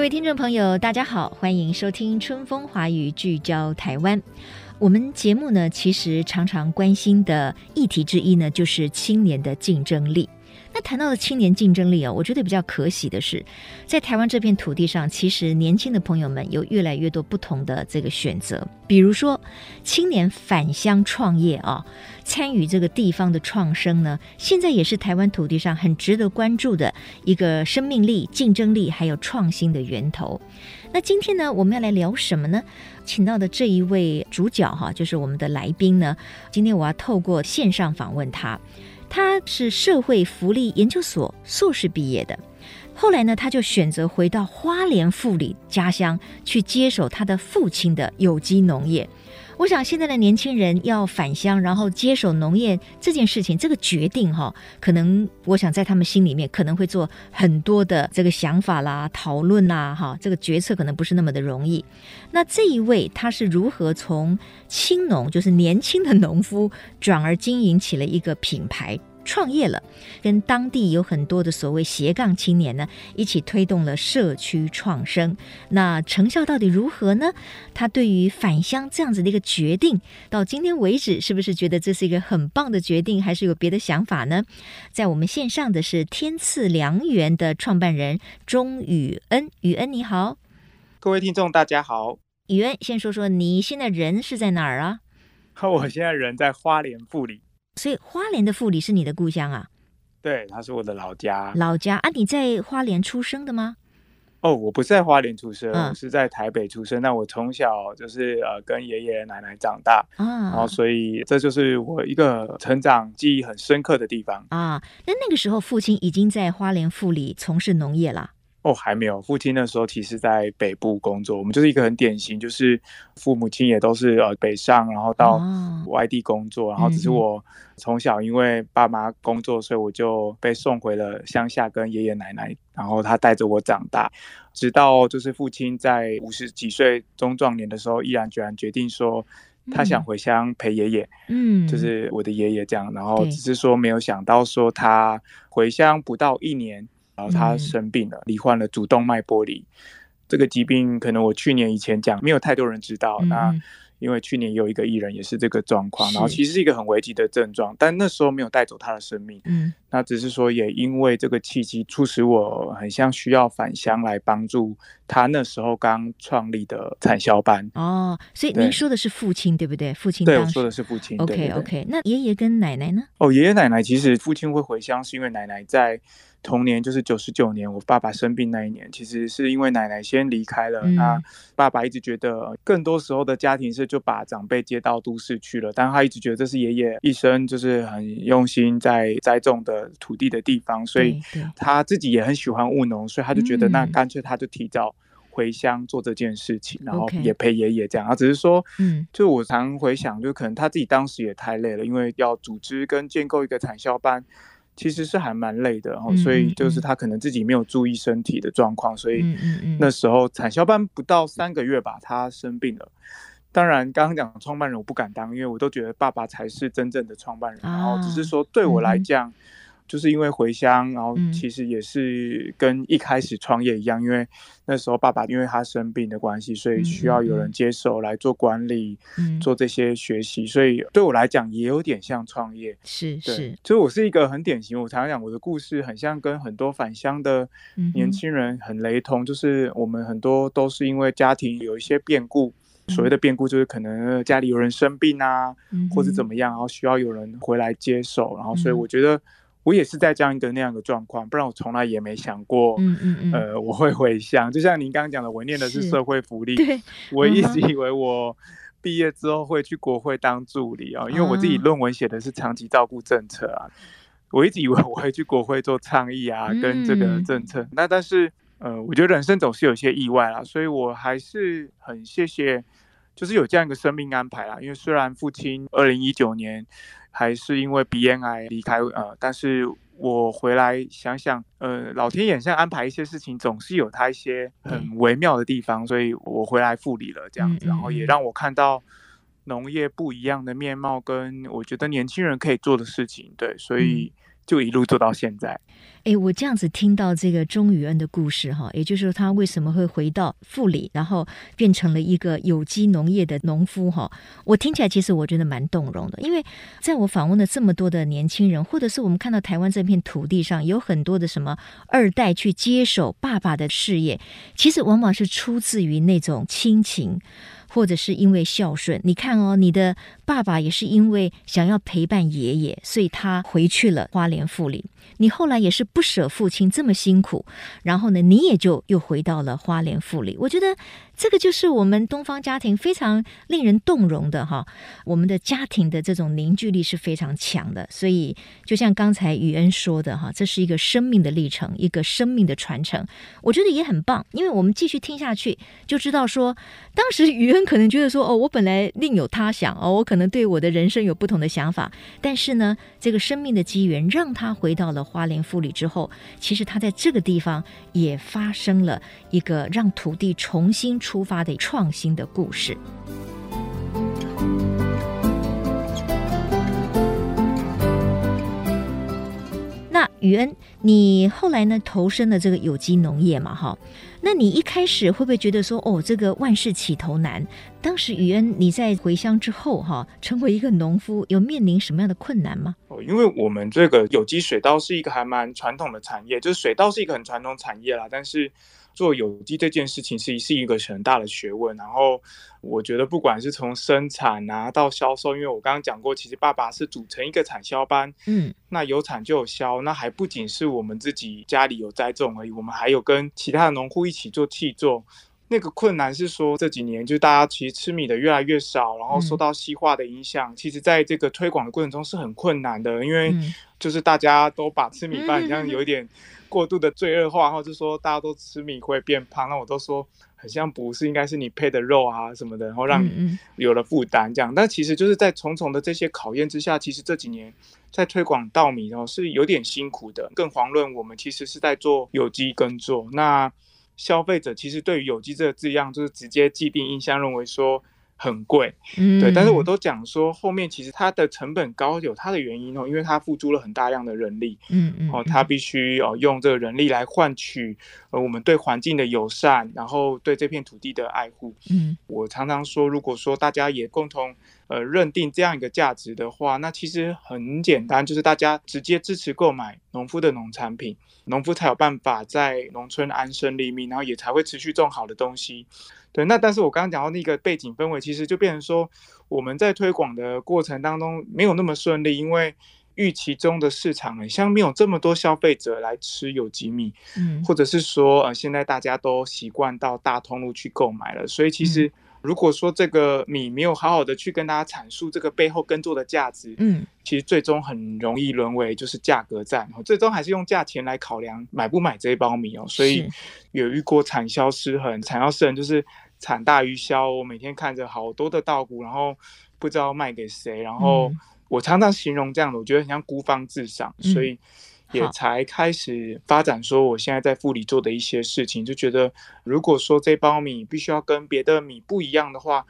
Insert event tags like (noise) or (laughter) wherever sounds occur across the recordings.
各位听众朋友，大家好，欢迎收听《春风华语》，聚焦台湾。我们节目呢，其实常常关心的议题之一呢，就是青年的竞争力。那谈到了青年竞争力哦，我觉得比较可喜的是，在台湾这片土地上，其实年轻的朋友们有越来越多不同的这个选择。比如说，青年返乡创业啊，参与这个地方的创生呢，现在也是台湾土地上很值得关注的一个生命力、竞争力还有创新的源头。那今天呢，我们要来聊什么呢？请到的这一位主角哈，就是我们的来宾呢。今天我要透过线上访问他。他是社会福利研究所硕士毕业的，后来呢，他就选择回到花莲富里家乡去接手他的父亲的有机农业。我想现在的年轻人要返乡，然后接手农业这件事情，这个决定哈，可能我想在他们心里面可能会做很多的这个想法啦、讨论啦，哈，这个决策可能不是那么的容易。那这一位他是如何从青农，就是年轻的农夫，转而经营起了一个品牌？创业了，跟当地有很多的所谓斜杠青年呢，一起推动了社区创生。那成效到底如何呢？他对于返乡这样子的一个决定，到今天为止，是不是觉得这是一个很棒的决定，还是有别的想法呢？在我们线上的是天赐良缘的创办人钟宇恩，宇恩你好，各位听众大家好。宇恩，先说说你现在人是在哪儿啊？(laughs) 我现在人在花莲富里。所以花莲的富里是你的故乡啊？对，它是我的老家。老家啊，你在花莲出生的吗？哦，我不是在花莲出生，嗯、我是在台北出生。那我从小就是呃跟爷爷奶奶长大啊，然后所以这就是我一个成长记忆很深刻的地方啊。那那个时候父亲已经在花莲富里从事农业了。哦，还没有。父亲那时候其实在北部工作，我们就是一个很典型，就是父母亲也都是呃北上，然后到外地工作，哦、然后只是我从小因为爸妈工作，所以我就被送回了乡下跟爷爷奶奶，然后他带着我长大，直到就是父亲在五十几岁中壮年的时候，毅然决然决定说他想回乡陪爷爷，嗯，就是我的爷爷这样，然后只是说没有想到说他回乡不到一年。然后他生病了，罹患了主动脉剥离这个疾病，可能我去年以前讲没有太多人知道。那因为去年有一个艺人也是这个状况，然后其实是一个很危急的症状，但那时候没有带走他的生命。嗯，那只是说也因为这个契机，促使我很像需要返乡来帮助他那时候刚创立的产销班。哦，所以您说的是父亲对不对？父亲对，我说的是父亲。OK OK，那爷爷跟奶奶呢？哦，爷爷奶奶其实父亲会回乡，是因为奶奶在。同年就是九十九年，我爸爸生病那一年，其实是因为奶奶先离开了。嗯、那爸爸一直觉得，更多时候的家庭是就把长辈接到都市去了，但他一直觉得这是爷爷一生就是很用心在栽种的土地的地方，所以他自己也很喜欢务农，所以他就觉得那干脆他就提早回乡做这件事情，嗯、然后也陪爷爷这样。他只是说，嗯，就我常回想，就可能他自己当时也太累了，因为要组织跟建构一个产销班。其实是还蛮累的，然后所以就是他可能自己没有注意身体的状况，所以那时候产销班不到三个月吧，他生病了。当然，刚刚讲创办人我不敢当，因为我都觉得爸爸才是真正的创办人，然后只是说对我来讲。就是因为回乡，然后其实也是跟一开始创业一样，嗯、因为那时候爸爸因为他生病的关系，所以需要有人接手来做管理，嗯、做这些学习，所以对我来讲也有点像创业。是是，所以我是一个很典型，我常常讲我的故事很像跟很多返乡的年轻人很雷同，嗯、就是我们很多都是因为家庭有一些变故，嗯、所谓的变故就是可能家里有人生病啊，嗯、或者怎么样，然后需要有人回来接手，然后所以我觉得。我也是在这样一个那样的状况，不然我从来也没想过，嗯嗯嗯呃，我会回乡。就像您刚刚讲的，我念的是社会福利，我一直以为我毕业之后会去国会当助理啊，因为我自己论文写的是长期照顾政策啊，我一直以为我会去国会做倡议啊，跟这个政策。那但是呃，我觉得人生总是有些意外啦，所以我还是很谢谢，就是有这样一个生命安排啦。因为虽然父亲二零一九年还是因为鼻咽癌离开呃，但是。我回来想想，呃，老天眼下安排一些事情，总是有他一些很微妙的地方，所以我回来复理了这样子，然后也让我看到农业不一样的面貌，跟我觉得年轻人可以做的事情，对，所以。就一路做到现在。哎，我这样子听到这个钟宇恩的故事哈，也就是说他为什么会回到富里，然后变成了一个有机农业的农夫哈，我听起来其实我觉得蛮动容的，因为在我访问了这么多的年轻人，或者是我们看到台湾这片土地上有很多的什么二代去接手爸爸的事业，其实往往是出自于那种亲情。或者是因为孝顺，你看哦，你的爸爸也是因为想要陪伴爷爷，所以他回去了花莲富里。你后来也是不舍父亲这么辛苦，然后呢，你也就又回到了花莲富里。我觉得这个就是我们东方家庭非常令人动容的哈，我们的家庭的这种凝聚力是非常强的。所以就像刚才宇恩说的哈，这是一个生命的历程，一个生命的传承。我觉得也很棒，因为我们继续听下去就知道说，当时宇恩可能觉得说，哦，我本来另有他想哦，我可能对我的人生有不同的想法，但是呢，这个生命的机缘让他回到了。花莲富里之后，其实他在这个地方也发生了一个让土地重新出发的创新的故事。那宇恩，你后来呢投身了这个有机农业嘛？哈。那你一开始会不会觉得说，哦，这个万事起头难？当时宇恩你在回乡之后，哈，成为一个农夫，有面临什么样的困难吗？哦，因为我们这个有机水稻是一个还蛮传统的产业，就是水稻是一个很传统产业啦，但是。做有机这件事情是是一个很大的学问，然后我觉得不管是从生产啊到销售，因为我刚刚讲过，其实爸爸是组成一个产销班，嗯，那有产就有销，那还不仅是我们自己家里有栽种而已，我们还有跟其他的农户一起做气作。那个困难是说这几年就大家其实吃米的越来越少，然后受到西化的影响，其实在这个推广的过程中是很困难的，因为就是大家都把吃米饭好像有一点。过度的罪恶化，或者说大家都吃米会变胖，那我都说很像不是，应该是你配的肉啊什么的，然后让你有了负担这样。但其实就是在重重的这些考验之下，其实这几年在推广稻米哦是有点辛苦的。更遑论我们其实是在做有机耕作，那消费者其实对于有机这个字样就是直接既定印象认为说。很贵，嗯，对，但是我都讲说后面其实它的成本高有它的原因哦，因为它付出了很大量的人力，嗯嗯，哦，它必须哦用这个人力来换取呃我们对环境的友善，然后对这片土地的爱护，嗯，我常常说，如果说大家也共同呃认定这样一个价值的话，那其实很简单，就是大家直接支持购买农夫的农产品，农夫才有办法在农村安身立命，然后也才会持续种好的东西。对，那但是我刚刚讲到那个背景氛围，其实就变成说，我们在推广的过程当中没有那么顺利，因为预期中的市场很像没有这么多消费者来吃有机米，嗯，或者是说呃现在大家都习惯到大通路去购买了，所以其实。嗯如果说这个米没有好好的去跟大家阐述这个背后耕作的价值，嗯，其实最终很容易沦为就是价格战，最终还是用价钱来考量买不买这一包米哦。所以有遇过产销失衡，产销失衡就是产大于销。我每天看着好多的稻谷，然后不知道卖给谁，然后我常常形容这样的，我觉得很像孤芳自赏，所以。也才开始发展，说我现在在富里做的一些事情，就觉得如果说这包米必须要跟别的米不一样的话。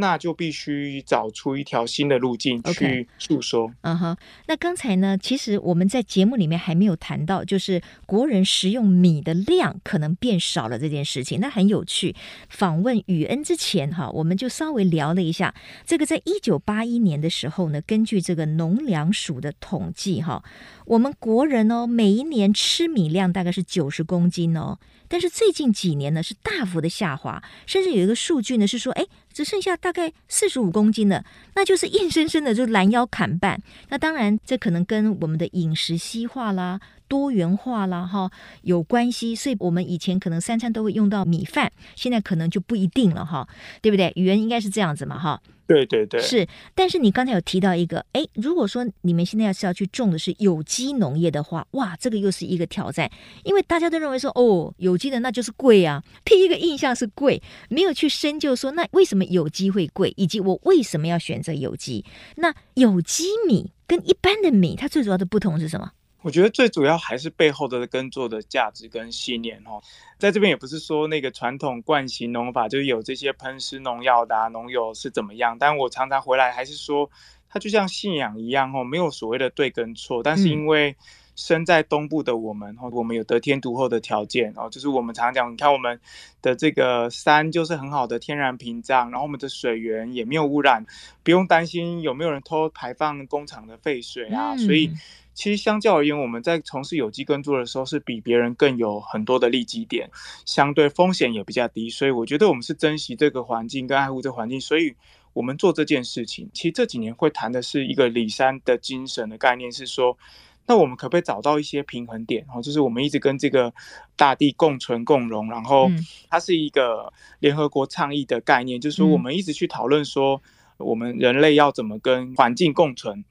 那就必须找出一条新的路径去诉说。嗯哼，那刚才呢，其实我们在节目里面还没有谈到，就是国人食用米的量可能变少了这件事情。那很有趣。访问宇恩之前，哈，我们就稍微聊了一下，这个在一九八一年的时候呢，根据这个农粮署的统计，哈，我们国人哦，每一年吃米量大概是九十公斤哦。但是最近几年呢，是大幅的下滑，甚至有一个数据呢是说，哎，只剩下大概四十五公斤了，那就是硬生生的就拦腰砍半。那当然，这可能跟我们的饮食西化啦、多元化啦，哈，有关系。所以我们以前可能三餐都会用到米饭，现在可能就不一定了，哈，对不对？语言应该是这样子嘛，哈。对对对，是。但是你刚才有提到一个，哎，如果说你们现在要是要去种的是有机农业的话，哇，这个又是一个挑战，因为大家都认为说，哦，有机的那就是贵啊。第一个印象是贵，没有去深究说，那为什么有机会贵，以及我为什么要选择有机？那有机米跟一般的米，它最主要的不同是什么？我觉得最主要还是背后的耕作的价值跟信念哦，在这边也不是说那个传统惯行农法就是有这些喷施农药的啊，农友是怎么样，但我常常回来还是说，它就像信仰一样哦，没有所谓的对跟错，但是因为身在东部的我们哦，我们有得天独厚的条件哦，就是我们常常讲，你看我们的这个山就是很好的天然屏障，然后我们的水源也没有污染，不用担心有没有人偷排放工厂的废水啊，所以。其实相较而言，我们在从事有机耕作的时候，是比别人更有很多的利基点，相对风险也比较低。所以我觉得我们是珍惜这个环境跟爱护这个环境，所以我们做这件事情。其实这几年会谈的是一个里山的精神的概念，是说，那我们可不可以找到一些平衡点？哦，就是我们一直跟这个大地共存共荣，然后它是一个联合国倡议的概念，就是说我们一直去讨论说，我们人类要怎么跟环境共存。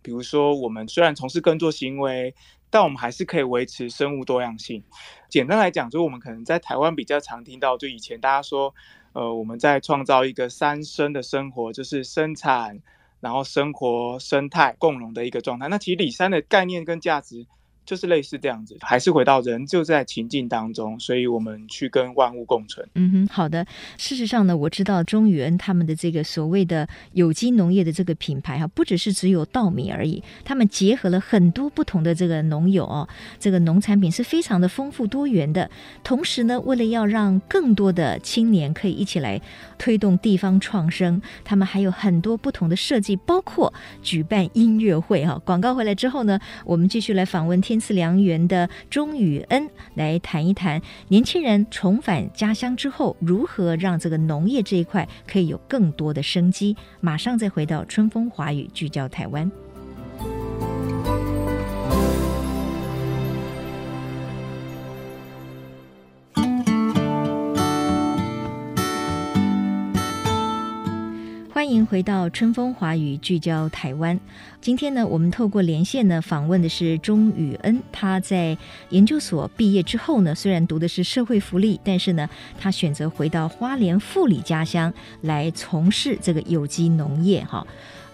比如说，我们虽然从事耕作行为，但我们还是可以维持生物多样性。简单来讲，就是我们可能在台湾比较常听到，就以前大家说，呃，我们在创造一个三生的生活，就是生产，然后生活生态共荣的一个状态。那其实李三的概念跟价值。就是类似这样子，还是回到人就在情境当中，所以我们去跟万物共存。嗯哼，好的。事实上呢，我知道中宇恩他们的这个所谓的有机农业的这个品牌哈，不只是只有稻米而已，他们结合了很多不同的这个农友哦，这个农产品是非常的丰富多元的。同时呢，为了要让更多的青年可以一起来推动地方创生，他们还有很多不同的设计，包括举办音乐会哈。广告回来之后呢，我们继续来访问天。天赐良缘的钟宇恩来谈一谈年轻人重返家乡之后，如何让这个农业这一块可以有更多的生机。马上再回到春风华语，聚焦台湾。欢迎回到春风华语，聚焦台湾。今天呢，我们透过连线呢访问的是钟宇恩。他在研究所毕业之后呢，虽然读的是社会福利，但是呢，他选择回到花莲富里家乡来从事这个有机农业。哈，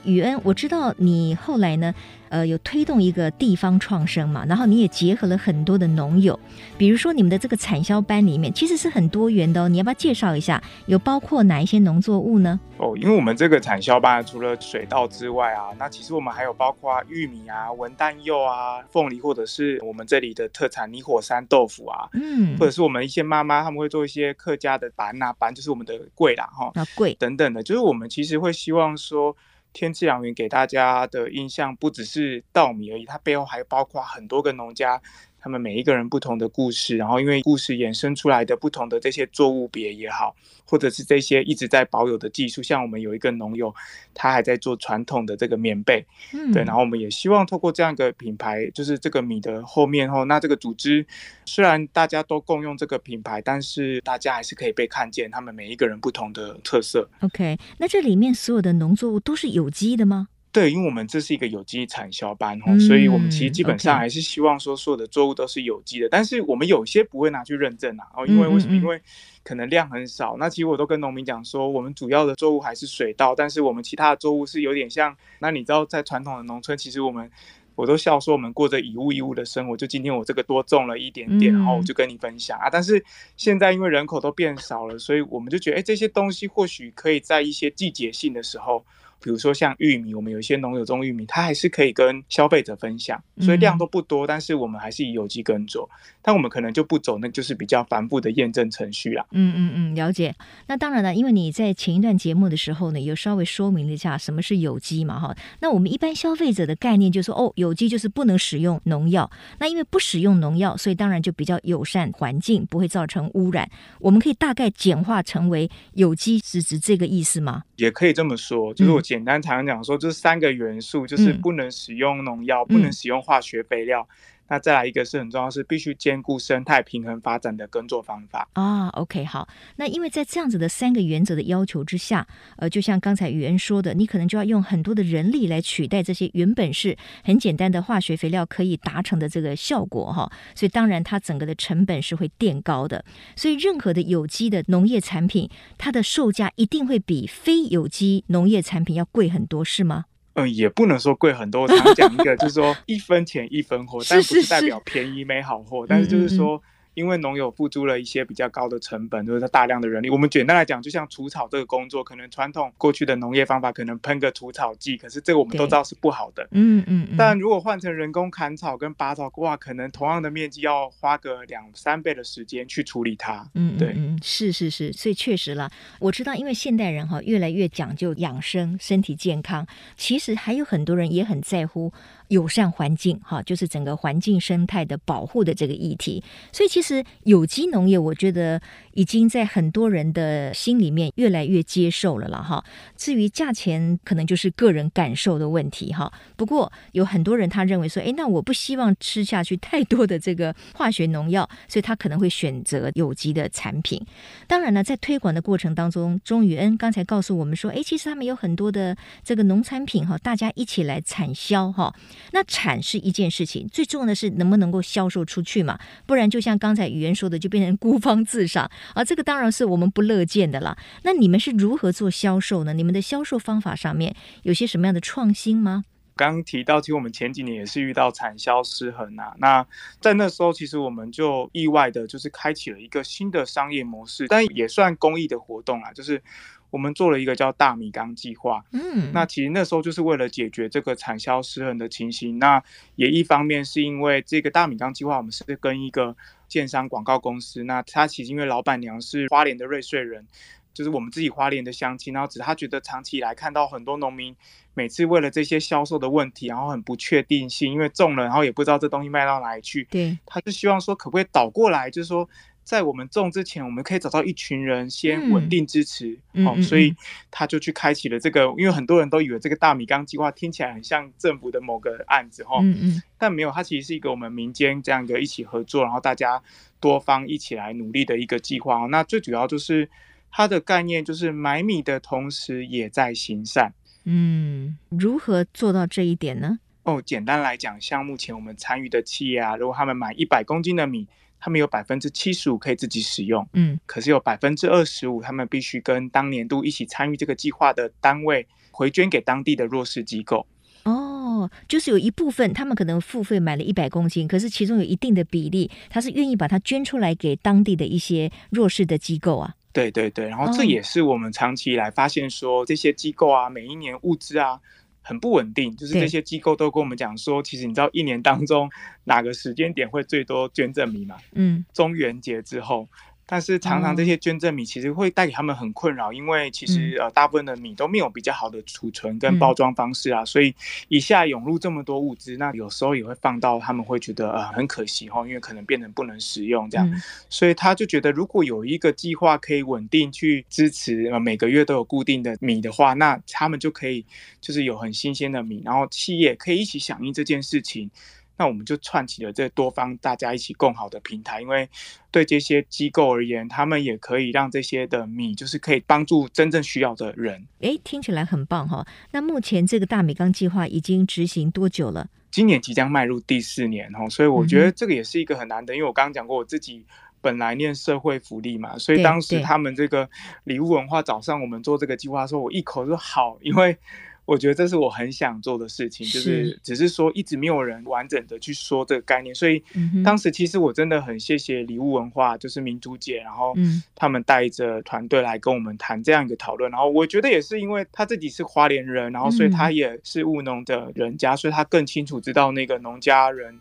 宇恩，我知道你后来呢。呃，有推动一个地方创生嘛，然后你也结合了很多的农友，比如说你们的这个产销班里面其实是很多元的哦，你要不要介绍一下？有包括哪一些农作物呢？哦，因为我们这个产销班除了水稻之外啊，那其实我们还有包括玉米啊、文旦柚啊、凤梨，或者是我们这里的特产泥火山豆腐啊，嗯，或者是我们一些妈妈他们会做一些客家的板啊板，就是我们的桂啦哈，那桂等等的，就是我们其实会希望说。天赐良缘给大家的印象不只是稻米而已，它背后还包括很多个农家。他们每一个人不同的故事，然后因为故事衍生出来的不同的这些作物别也好，或者是这些一直在保有的技术，像我们有一个农友，他还在做传统的这个棉被，嗯，对，然后我们也希望透过这样一个品牌，就是这个米的后面后，那这个组织虽然大家都共用这个品牌，但是大家还是可以被看见，他们每一个人不同的特色。OK，那这里面所有的农作物都是有机的吗？对，因为我们这是一个有机产销班，嗯，所以我们其实基本上还是希望说所有的作物都是有机的，嗯。但是我们有些不会拿去认证啊，哦，因为为什么？因为可能量很少。那其实我都跟农民讲说，我们主要的作物还是水稻，但是我们其他的作物是有点像。那你知道，在传统的农村，其实我们我都笑说我们过着以物易物的生活。就今天我这个多种了一点点，然后我就跟你分享啊。但是现在因为人口都变少了，所以我们就觉得，哎，这些东西或许可以在一些季节性的时候。比如说像玉米，我们有一些农友种玉米，它还是可以跟消费者分享，所以量都不多，但是我们还是以有机耕作，但我们可能就不走那就是比较繁复的验证程序啦。嗯嗯嗯，了解。那当然了，因为你在前一段节目的时候呢，有稍微说明了一下什么是有机嘛，哈。那我们一般消费者的概念就是说，哦，有机就是不能使用农药。那因为不使用农药，所以当然就比较友善环境，不会造成污染。我们可以大概简化成为有机是指这个意思吗？也可以这么说，就是我简单常讲说，这三个元素就是不能使用农药，嗯、不能使用化学肥料，那再来一个是很重要，是必须兼顾生态平衡发展的耕作方法啊。OK，好，那因为在这样子的三个原则的要求之下，呃，就像刚才语言说的，你可能就要用很多的人力来取代这些原本是很简单的化学肥料可以达成的这个效果哈。所以当然它整个的成本是会垫高的。所以任何的有机的农业产品，它的售价一定会比非有机农业产品要贵很多，是吗？嗯，也不能说贵很多。我常讲一个，就是说一分钱一分货，(laughs) 但不是代表便宜没好货，但是就是说。因为农友付出了一些比较高的成本，就是大量的人力。我们简单来讲，就像除草这个工作，可能传统过去的农业方法可能喷个除草剂，可是这个我们都知道是不好的。嗯嗯。但如果换成人工砍草跟拔草，哇，可能同样的面积要花个两三倍的时间去处理它。嗯，对，嗯，是是是，所以确实啦，我知道，因为现代人哈越来越讲究养生、身体健康，其实还有很多人也很在乎。友善环境，哈，就是整个环境生态的保护的这个议题。所以，其实是有机农业，我觉得已经在很多人的心里面越来越接受了了，哈。至于价钱，可能就是个人感受的问题，哈。不过，有很多人他认为说，诶，那我不希望吃下去太多的这个化学农药，所以他可能会选择有机的产品。当然了，在推广的过程当中，钟宇恩刚才告诉我们说，诶，其实他们有很多的这个农产品，哈，大家一起来产销，哈。那产是一件事情，最重要的是能不能够销售出去嘛？不然就像刚才语言说的，就变成孤芳自赏啊！这个当然是我们不乐见的啦。那你们是如何做销售呢？你们的销售方法上面有些什么样的创新吗？刚刚提到，其实我们前几年也是遇到产销失衡啊。那在那时候，其实我们就意外的就是开启了一个新的商业模式，但也算公益的活动啊，就是。我们做了一个叫大米缸计划，嗯，那其实那时候就是为了解决这个产销失衡的情形。那也一方面是因为这个大米缸计划，我们是跟一个建商广告公司，那他其实因为老板娘是花莲的瑞穗人，就是我们自己花莲的乡亲，然后只是他觉得长期以来看到很多农民每次为了这些销售的问题，然后很不确定性，因为种了然后也不知道这东西卖到哪里去，对，他就希望说可不可以倒过来，就是说。在我们种之前，我们可以找到一群人先稳定支持，嗯哦、所以他就去开启了这个。因为很多人都以为这个大米缸计划听起来很像政府的某个案子，哈、哦，嗯嗯，但没有，它其实是一个我们民间这样一个一起合作，然后大家多方一起来努力的一个计划。那最主要就是它的概念就是买米的同时也在行善。嗯，如何做到这一点呢？哦，简单来讲，像目前我们参与的企业啊，如果他们买一百公斤的米。他们有百分之七十五可以自己使用，嗯，可是有百分之二十五，他们必须跟当年度一起参与这个计划的单位回捐给当地的弱势机构。哦，就是有一部分他们可能付费买了一百公斤，可是其中有一定的比例，他是愿意把它捐出来给当地的一些弱势的机构啊。对对对，然后这也是我们长期以来发现说，这些机构啊，每一年物资啊。很不稳定，就是这些机构都跟我们讲说，其实你知道一年当中哪个时间点会最多捐赠米吗？嗯，中元节之后。但是常常这些捐赠米其实会带给他们很困扰，因为其实呃大部分的米都没有比较好的储存跟包装方式啊，所以一下涌入这么多物资，那有时候也会放到他们会觉得呃很可惜哈，因为可能变成不能使用这样，所以他就觉得如果有一个计划可以稳定去支持呃每个月都有固定的米的话，那他们就可以就是有很新鲜的米，然后企业可以一起响应这件事情。那我们就串起了这多方大家一起共好的平台，因为对这些机构而言，他们也可以让这些的米，就是可以帮助真正需要的人。诶，听起来很棒哈！那目前这个大米缸计划已经执行多久了？今年即将迈入第四年哈，所以我觉得这个也是一个很难得，因为我刚刚讲过，我自己本来念社会福利嘛，所以当时他们这个礼物文化早上我们做这个计划的时候，我一口说好，因为。我觉得这是我很想做的事情，就是只是说一直没有人完整的去说这个概念，所以当时其实我真的很谢谢礼物文化，就是民族姐，然后他们带着团队来跟我们谈这样一个讨论，然后我觉得也是因为他自己是花莲人，然后所以他也是务农的人家，所以他更清楚知道那个农家人。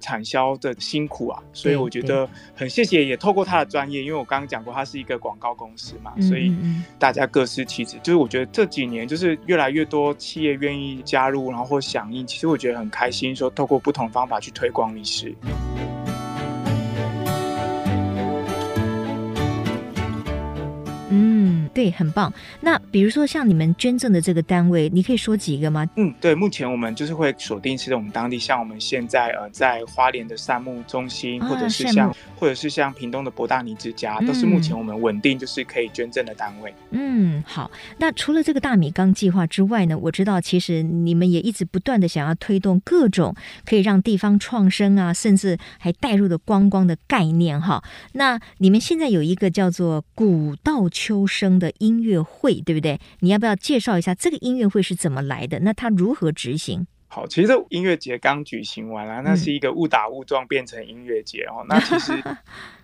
产销的辛苦啊，所以我觉得很谢谢，也透过他的专业，因为我刚刚讲过，他是一个广告公司嘛，所以大家各司其职。就是我觉得这几年，就是越来越多企业愿意加入，然后或响应，其实我觉得很开心，说透过不同方法去推广米食。对，很棒。那比如说像你们捐赠的这个单位，你可以说几个吗？嗯，对，目前我们就是会锁定是我们当地，像我们现在呃在花莲的善牧中心，啊、或者是像或者是像屏东的博大尼之家，嗯、都是目前我们稳定就是可以捐赠的单位。嗯，好。那除了这个大米缸计划之外呢，我知道其实你们也一直不断的想要推动各种可以让地方创生啊，甚至还带入的观光的概念哈。那你们现在有一个叫做古道秋生的音乐会，对不对？你要不要介绍一下这个音乐会是怎么来的？那它如何执行？好，其实这音乐节刚举行完了，那是一个误打误撞变成音乐节哦。嗯、那其实。(laughs)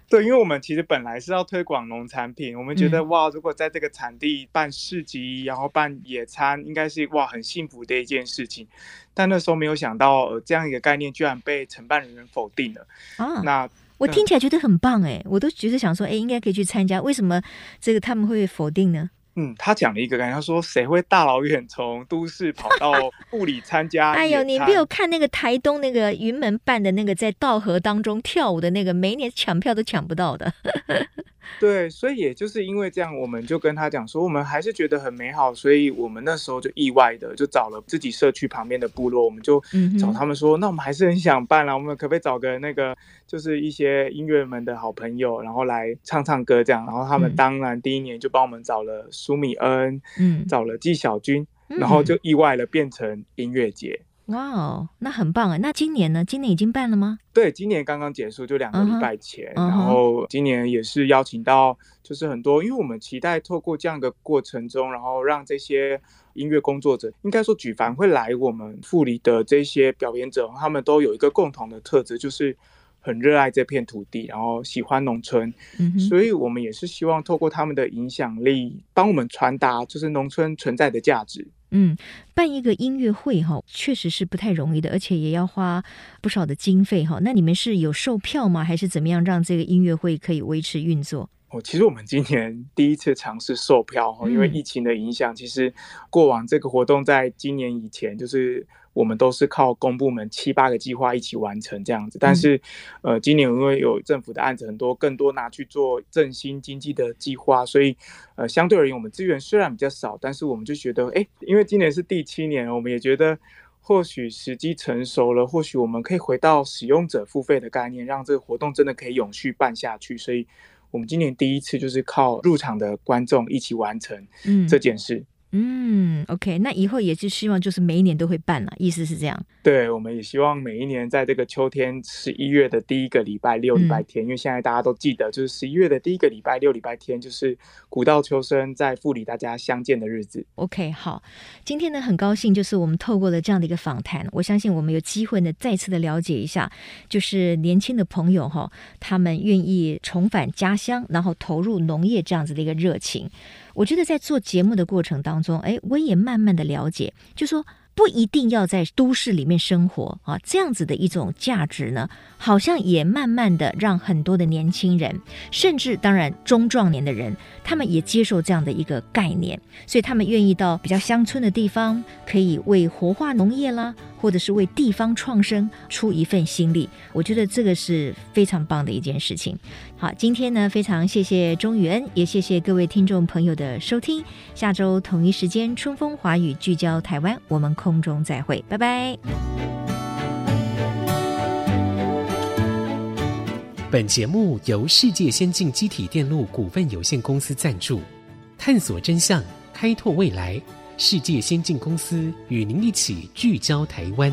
对，因为我们其实本来是要推广农产品，我们觉得、嗯、哇，如果在这个产地办市集，然后办野餐，应该是哇很幸福的一件事情。但那时候没有想到，呃，这样一个概念居然被承办人员否定了。啊，那我听起来觉得很棒哎，我都觉得想说，哎，应该可以去参加。为什么这个他们会否定呢？嗯，他讲了一个感觉，他说谁会大老远从都市跑到 (laughs) 部里参加？哎呦，你没有看那个台东那个云门办的那个在稻河当中跳舞的那个，每年抢票都抢不到的。(laughs) 对，所以也就是因为这样，我们就跟他讲说，我们还是觉得很美好，所以我们那时候就意外的就找了自己社区旁边的部落，我们就找他们说，嗯、那我们还是很想办了，我们可不可以找个那个就是一些音乐们的好朋友，然后来唱唱歌这样，然后他们当然第一年就帮我们找了苏米恩，嗯，找了纪晓君，然后就意外的变成音乐节。哇哦，那很棒啊！那今年呢？今年已经办了吗？对，今年刚刚结束，就两个礼拜前。Uh huh. 然后今年也是邀请到，就是很多，因为我们期待透过这样的过程中，然后让这些音乐工作者，应该说举凡会来我们富里的这些表演者，他们都有一个共同的特质，就是很热爱这片土地，然后喜欢农村。Uh huh. 所以我们也是希望透过他们的影响力，帮我们传达就是农村存在的价值。嗯，办一个音乐会哈，确实是不太容易的，而且也要花不少的经费哈。那你们是有售票吗？还是怎么样让这个音乐会可以维持运作？哦，其实我们今年第一次尝试售票哈，因为疫情的影响，嗯、其实过往这个活动在今年以前就是。我们都是靠公部门七八个计划一起完成这样子，但是，呃，今年因为有政府的案子很多，更多拿去做振兴经济的计划，所以，呃，相对而言，我们资源虽然比较少，但是我们就觉得，哎，因为今年是第七年，我们也觉得或许时机成熟了，或许我们可以回到使用者付费的概念，让这个活动真的可以永续办下去。所以，我们今年第一次就是靠入场的观众一起完成这件事。嗯嗯，OK，那以后也是希望就是每一年都会办了，意思是这样。对，我们也希望每一年在这个秋天十一月的第一个礼拜六、礼拜天，嗯、因为现在大家都记得，就是十一月的第一个礼拜六、礼拜天，就是古道秋生在富里大家相见的日子。OK，好，今天呢很高兴，就是我们透过了这样的一个访谈，我相信我们有机会呢再次的了解一下，就是年轻的朋友哈，他们愿意重返家乡，然后投入农业这样子的一个热情。我觉得在做节目的过程当中，哎，我也慢慢的了解，就说不一定要在都市里面生活啊，这样子的一种价值呢，好像也慢慢的让很多的年轻人，甚至当然中壮年的人，他们也接受这样的一个概念，所以他们愿意到比较乡村的地方，可以为活化农业啦。或者是为地方创生出一份心力，我觉得这个是非常棒的一件事情。好，今天呢，非常谢谢钟宇恩，也谢谢各位听众朋友的收听。下周同一时间，春风华语聚焦台湾，我们空中再会，拜拜。本节目由世界先进机体电路股份有限公司赞助，探索真相，开拓未来。世界先进公司与您一起聚焦台湾。